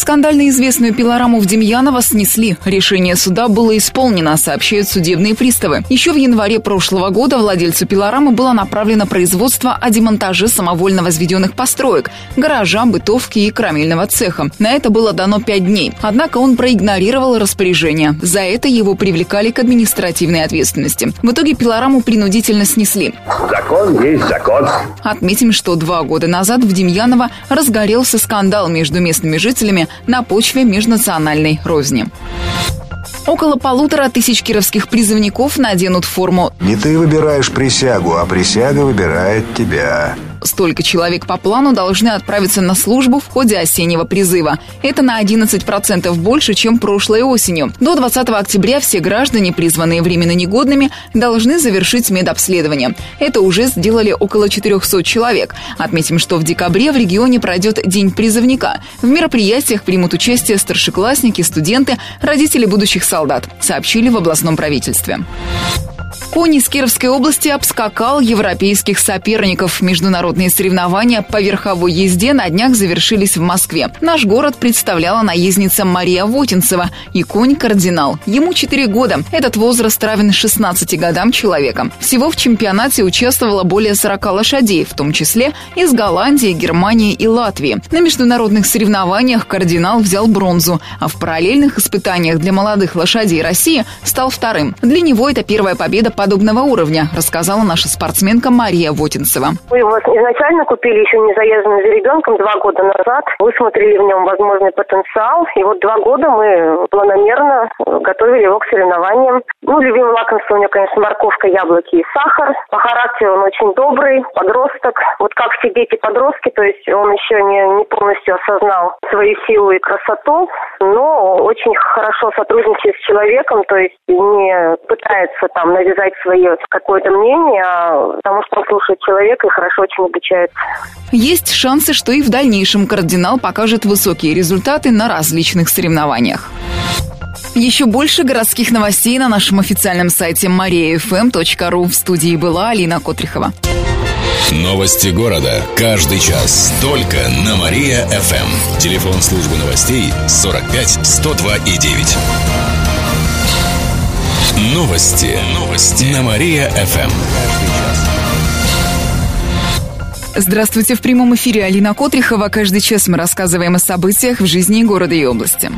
Скандально известную пилораму в Демьяново снесли. Решение суда было исполнено, сообщают судебные приставы. Еще в январе прошлого года владельцу пилорамы было направлено производство о демонтаже самовольно возведенных построек, гаража, бытовки и крамельного цеха. На это было дано пять дней. Однако он проигнорировал распоряжение. За это его привлекали к административной ответственности. В итоге пилораму принудительно снесли. Закон есть закон. Отметим, что два года назад в Демьяново разгорелся скандал между местными жителями на почве межнациональной розни. Около полутора тысяч кировских призывников наденут форму. Не ты выбираешь присягу, а присяга выбирает тебя. Столько человек по плану должны отправиться на службу в ходе осеннего призыва. Это на 11% больше, чем прошлой осенью. До 20 октября все граждане, призванные временно негодными, должны завершить медобследование. Это уже сделали около 400 человек. Отметим, что в декабре в регионе пройдет День призывника. В мероприятиях примут участие старшеклассники, студенты, родители будущих солдат, сообщили в областном правительстве. Конь из Кировской области обскакал европейских соперников. Международные соревнования по верховой езде на днях завершились в Москве. Наш город представляла наездница Мария Вотинцева и конь-кардинал. Ему 4 года. Этот возраст равен 16 годам человека. Всего в чемпионате участвовало более 40 лошадей, в том числе из Голландии, Германии и Латвии. На международных соревнованиях кардинал взял бронзу, а в параллельных испытаниях для молодых лошадей России стал вторым. Для него это первая победа подобного уровня, рассказала наша спортсменка Мария Вотинцева. Мы его изначально купили еще не заезженным за ребенком два года назад. Высмотрели в нем возможный потенциал. И вот два года мы планомерно готовили его к соревнованиям. Ну, любимое лакомство у него, конечно, морковка, яблоки и сахар. По характеру он очень добрый, подросток. Вот как все дети-подростки, то есть он еще не, не полностью осознал свою силу и красоту, но очень хорошо сотрудничает с человеком, то есть не пытается там навязать свое какое-то мнение, а потому что он слушает человека и хорошо очень обучается. Есть шансы, что и в дальнейшем кардинал покажет высокие результаты на различных соревнованиях. Еще больше городских новостей на нашем официальном сайте mariafm.ru. В студии была Алина Котрихова. Новости города. Каждый час. Только на Мария-ФМ. Телефон службы новостей 45 102 и 9. Новости. Новости. На Мария-ФМ. Здравствуйте. В прямом эфире Алина Котрихова. Каждый час мы рассказываем о событиях в жизни города и области.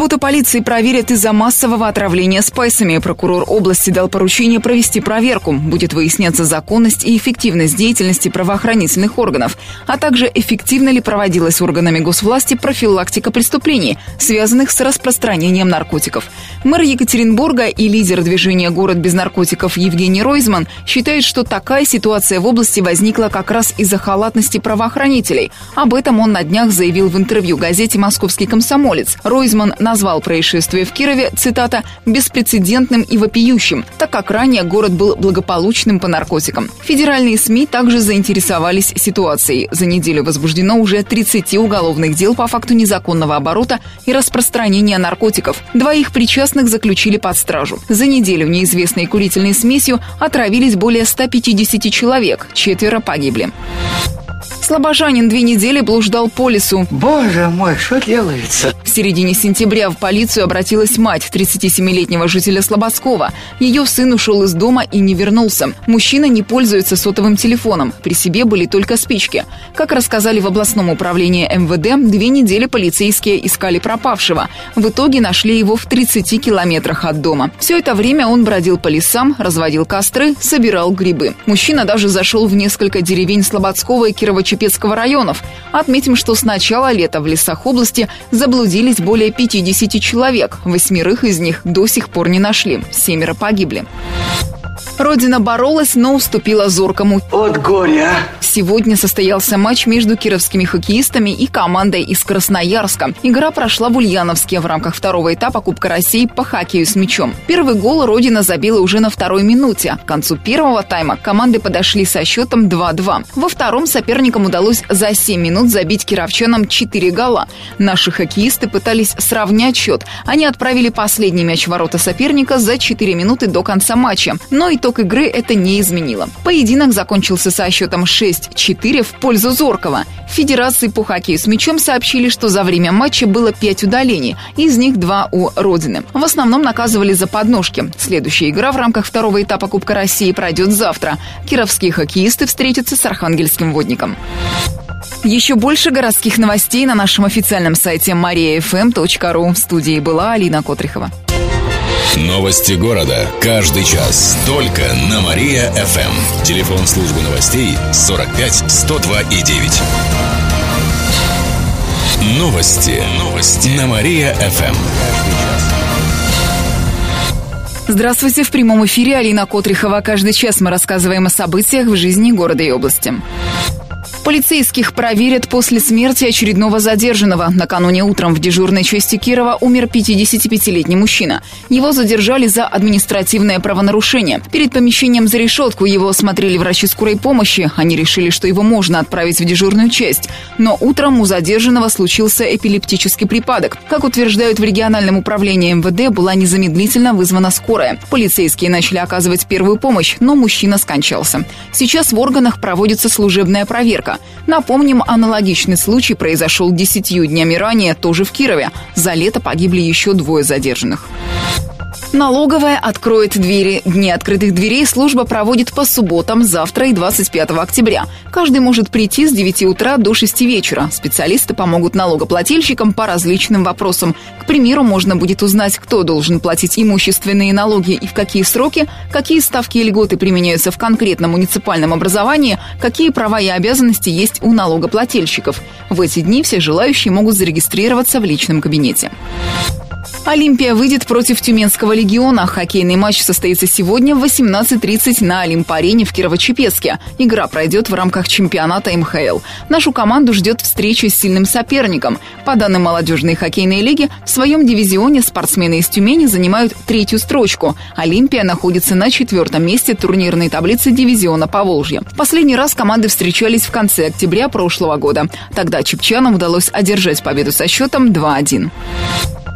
Работу полиции проверят из-за массового отравления спайсами. Прокурор области дал поручение провести проверку. Будет выясняться законность и эффективность деятельности правоохранительных органов, а также эффективно ли проводилась органами госвласти профилактика преступлений, связанных с распространением наркотиков. Мэр Екатеринбурга и лидер движения «Город без наркотиков» Евгений Ройзман считает, что такая ситуация в области возникла как раз из-за халатности правоохранителей. Об этом он на днях заявил в интервью газете «Московский комсомолец». Ройзман назвал происшествие в Кирове, цитата, «беспрецедентным и вопиющим», так как ранее город был благополучным по наркотикам. Федеральные СМИ также заинтересовались ситуацией. За неделю возбуждено уже 30 уголовных дел по факту незаконного оборота и распространения наркотиков. Двоих причастных заключили под стражу. За неделю неизвестной курительной смесью отравились более 150 человек, четверо погибли. Слобожанин две недели блуждал по лесу. Боже мой, что делается? В середине сентября в полицию обратилась мать 37-летнего жителя Слободского. Ее сын ушел из дома и не вернулся. Мужчина не пользуется сотовым телефоном. При себе были только спички. Как рассказали в областном управлении МВД, две недели полицейские искали пропавшего. В итоге нашли его в 30 километрах от дома. Все это время он бродил по лесам, разводил костры, собирал грибы. Мужчина даже зашел в несколько деревень Слободского и кирово Чепецкого районов. Отметим, что с начала лета в лесах области заблудились более 50 человек. Восьмерых из них до сих пор не нашли. Семеро погибли. Родина боролась, но уступила зоркому. От горя. Сегодня состоялся матч между кировскими хоккеистами и командой из Красноярска. Игра прошла в Ульяновске в рамках второго этапа Кубка России по хоккею с мячом. Первый гол Родина забила уже на второй минуте. К концу первого тайма команды подошли со счетом 2-2. Во втором соперникам удалось за 7 минут забить кировчанам 4 гола. Наши хоккеисты пытались сравнять счет. Они отправили последний мяч в ворота соперника за 4 минуты до конца матча. Но итог игры это не изменило. Поединок закончился со счетом 6-4 в пользу Зоркова. Федерации по хоккею с мячом сообщили, что за время матча было 5 удалений, из них 2 у Родины. В основном наказывали за подножки. Следующая игра в рамках второго этапа Кубка России пройдет завтра. Кировские хоккеисты встретятся с архангельским водником. Еще больше городских новостей на нашем официальном сайте mariafm.ru. В студии была Алина Котрихова. Новости города. Каждый час. Только на Мария-ФМ. Телефон службы новостей 45 102 и 9. Новости. Новости. На Мария-ФМ. Здравствуйте. В прямом эфире Алина Котрихова. Каждый час мы рассказываем о событиях в жизни города и области. Полицейских проверят после смерти очередного задержанного. Накануне утром в дежурной части Кирова умер 55-летний мужчина. Его задержали за административное правонарушение. Перед помещением за решетку его осмотрели врачи скорой помощи. Они решили, что его можно отправить в дежурную часть. Но утром у задержанного случился эпилептический припадок. Как утверждают в региональном управлении МВД, была незамедлительно вызвана скорая. Полицейские начали оказывать первую помощь, но мужчина скончался. Сейчас в органах проводится служебная проверка. Напомним, аналогичный случай произошел десятью днями ранее, тоже в Кирове. За лето погибли еще двое задержанных. Налоговая откроет двери. Дни открытых дверей служба проводит по субботам, завтра и 25 октября. Каждый может прийти с 9 утра до 6 вечера. Специалисты помогут налогоплательщикам по различным вопросам. К примеру, можно будет узнать, кто должен платить имущественные налоги и в какие сроки, какие ставки и льготы применяются в конкретном муниципальном образовании, какие права и обязанности есть у налогоплательщиков. В эти дни все желающие могут зарегистрироваться в личном кабинете. Олимпия выйдет против Тюменского легиона. Хоккейный матч состоится сегодня в 18.30 на Олимп-арене в Кирово-Чепецке. Игра пройдет в рамках чемпионата МХЛ. Нашу команду ждет встреча с сильным соперником. По данным молодежной хоккейной лиги, в своем дивизионе спортсмены из Тюмени занимают третью строчку. Олимпия находится на четвертом месте турнирной таблицы дивизиона Поволжья. Последний раз команды встречались в конце октября прошлого года. Тогда чепчанам удалось одержать победу со счетом 2-1.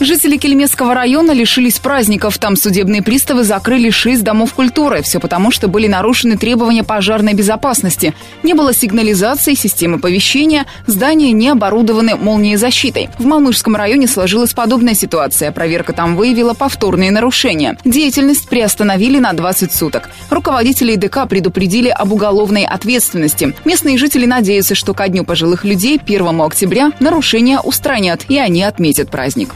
Жители Кельмесского района лишились праздников. Там судебные приставы закрыли шесть домов культуры. Все потому, что были нарушены требования пожарной безопасности. Не было сигнализации, системы оповещения, здания не оборудованы молниезащитой. В Малмышском районе сложилась подобная ситуация. Проверка там выявила повторные нарушения. Деятельность приостановили на 20 суток. Руководители ИДК предупредили об уголовной ответственности. Местные жители надеются, что ко Дню пожилых людей 1 октября нарушения устранят, и они отметят праздник.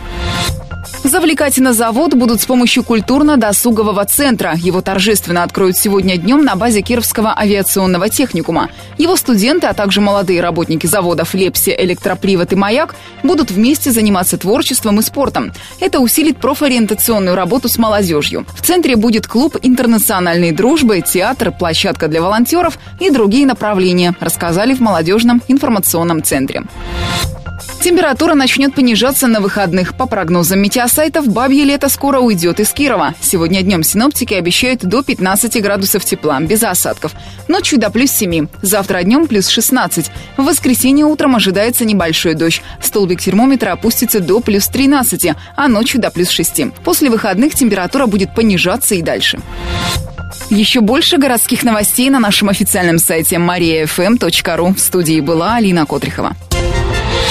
Завлекать на завод будут с помощью культурно-досугового центра. Его торжественно откроют сегодня днем на базе Кировского авиационного техникума. Его студенты, а также молодые работники заводов «Лепси», «Электропривод» и «Маяк» будут вместе заниматься творчеством и спортом. Это усилит профориентационную работу с молодежью. В центре будет клуб интернациональной дружбы, театр, площадка для волонтеров и другие направления, рассказали в молодежном информационном центре. Температура начнет понижаться на выходных. По прогнозам метеосайтов, бабье лето скоро уйдет из Кирова. Сегодня днем синоптики обещают до 15 градусов тепла, без осадков. Ночью до плюс 7. Завтра днем плюс 16. В воскресенье утром ожидается небольшой дождь. Столбик термометра опустится до плюс 13, а ночью до плюс 6. После выходных температура будет понижаться и дальше. Еще больше городских новостей на нашем официальном сайте mariafm.ru. В студии была Алина Котрихова.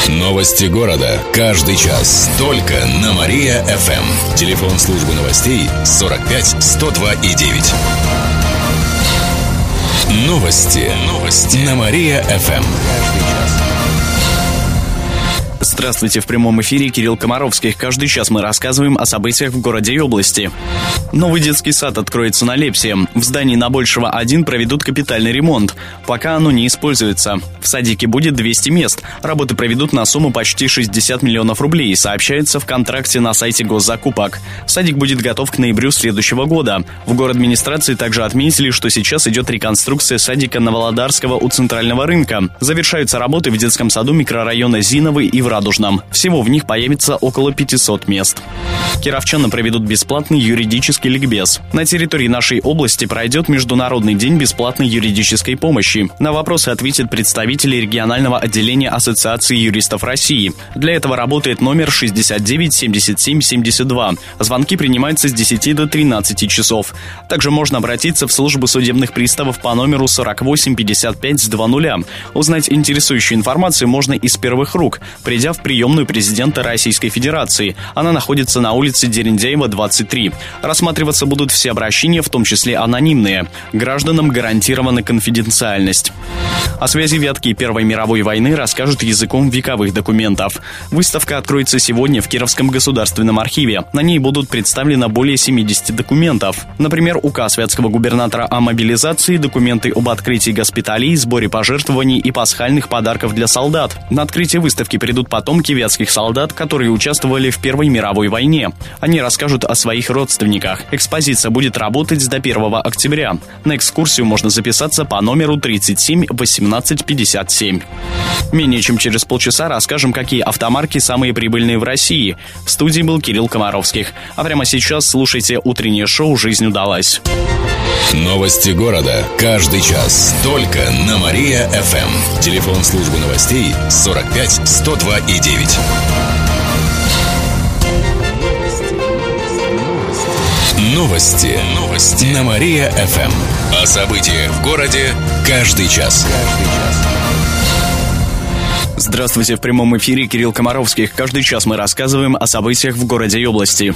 Новости города. Каждый час. Только на Мария-ФМ. Телефон службы новостей 45 102 и 9. Новости. Новости. На Мария-ФМ. Здравствуйте, в прямом эфире Кирилл Комаровских. Каждый час мы рассказываем о событиях в городе и области. Новый детский сад откроется на Лепсе. В здании на Большего 1 проведут капитальный ремонт. Пока оно не используется. В садике будет 200 мест. Работы проведут на сумму почти 60 миллионов рублей, сообщается в контракте на сайте госзакупок. Садик будет готов к ноябрю следующего года. В город администрации также отметили, что сейчас идет реконструкция садика Новолодарского у центрального рынка. Завершаются работы в детском саду микрорайона Зиновый и в Радужном. Всего в них появится около 500 мест. Кировчаны проведут бесплатный юридический ликбез. На территории нашей области пройдет Международный день бесплатной юридической помощи. На вопросы ответят представители регионального отделения Ассоциации юристов России. Для этого работает номер 69 77 72. Звонки принимаются с 10 до 13 часов. Также можно обратиться в службу судебных приставов по номеру 48 55 20. Узнать интересующую информацию можно из первых рук, придя в приемную президента Российской Федерации. Она находится на улице Дерендяева, 23. Рассматриваться будут все обращения, в том числе анонимные. Гражданам гарантирована конфиденциальность. О связи Вятки и Первой мировой войны расскажут языком вековых документов. Выставка откроется сегодня в Кировском государственном архиве. На ней будут представлены более 70 документов. Например, указ вятского губернатора о мобилизации, документы об открытии госпиталей, сборе пожертвований и пасхальных подарков для солдат. На открытие выставки придут потомки вятских солдат, которые участвовали в Первой мировой войне. Они расскажут о своих родственниках. Экспозиция будет работать до 1 октября. На экскурсию можно записаться по номеру 37 18 57. Менее чем через полчаса расскажем, какие автомарки самые прибыльные в России. В студии был Кирилл Комаровских. А прямо сейчас слушайте утреннее шоу «Жизнь удалась». Новости города. Каждый час. Только на Мария-ФМ. Телефон службы новостей 45 102 и 9. Новости. Новости. На Мария-ФМ. О событиях в городе каждый час. Каждый час. Здравствуйте, в прямом эфире Кирилл Комаровских. Каждый час мы рассказываем о событиях в городе и области.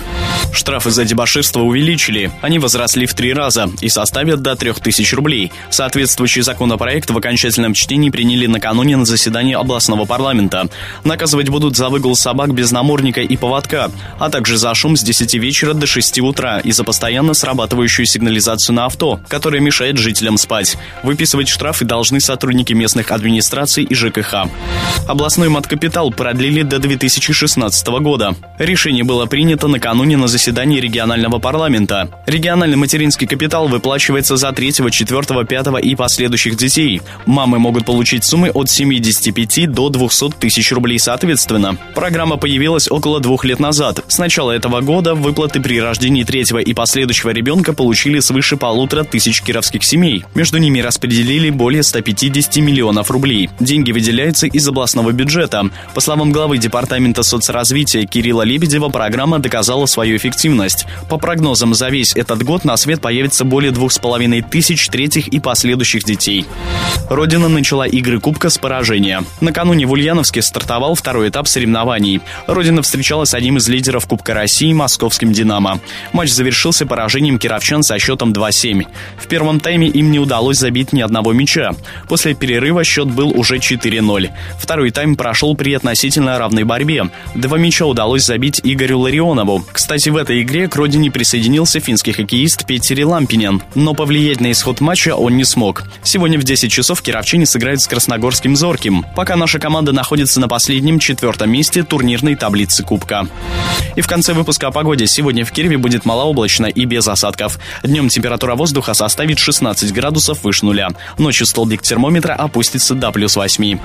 Штрафы за дебоширство увеличили. Они возросли в три раза и составят до 3000 рублей. Соответствующий законопроект в окончательном чтении приняли накануне на заседании областного парламента. Наказывать будут за выгул собак без намордника и поводка, а также за шум с 10 вечера до 6 утра и за постоянно срабатывающую сигнализацию на авто, которая мешает жителям спать. Выписывать штрафы должны сотрудники местных администраций и ЖКХ. Областной маткапитал продлили до 2016 года. Решение было принято накануне на заседании регионального парламента. Региональный материнский капитал выплачивается за 3, 4, 5 и последующих детей. Мамы могут получить суммы от 75 до 200 тысяч рублей соответственно. Программа появилась около двух лет назад. С начала этого года выплаты при рождении третьего и последующего ребенка получили свыше полутора тысяч кировских семей. Между ними распределили более 150 миллионов рублей. Деньги выделяются из областного областного бюджета. По словам главы Департамента соцразвития Кирилла Лебедева, программа доказала свою эффективность. По прогнозам, за весь этот год на свет появится более двух с половиной тысяч третьих и последующих детей. Родина начала игры Кубка с поражения. Накануне в Ульяновске стартовал второй этап соревнований. Родина встречалась с одним из лидеров Кубка России – московским «Динамо». Матч завершился поражением кировчан со счетом 2-7. В первом тайме им не удалось забить ни одного мяча. После перерыва счет был уже 4-0. Второй тайм прошел при относительно равной борьбе. Два мяча удалось забить Игорю Ларионову. Кстати, в этой игре к родине присоединился финский хоккеист Петери Лампинен, но повлиять на исход матча он не смог. Сегодня в 10 часов кировчане сыграют с красногорским «Зорким», пока наша команда находится на последнем четвертом месте турнирной таблицы Кубка. И в конце выпуска о погоде. Сегодня в Киеве будет малооблачно и без осадков. Днем температура воздуха составит 16 градусов выше нуля. Ночью столбик термометра опустится до плюс 8.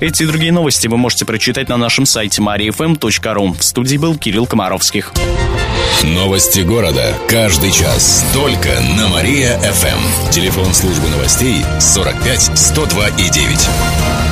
Эти эти и другие новости вы можете прочитать на нашем сайте mariafm.ru. В студии был Кирилл Комаровских. Новости города. Каждый час. Только на Мария-ФМ. Телефон службы новостей 45 102 и 9.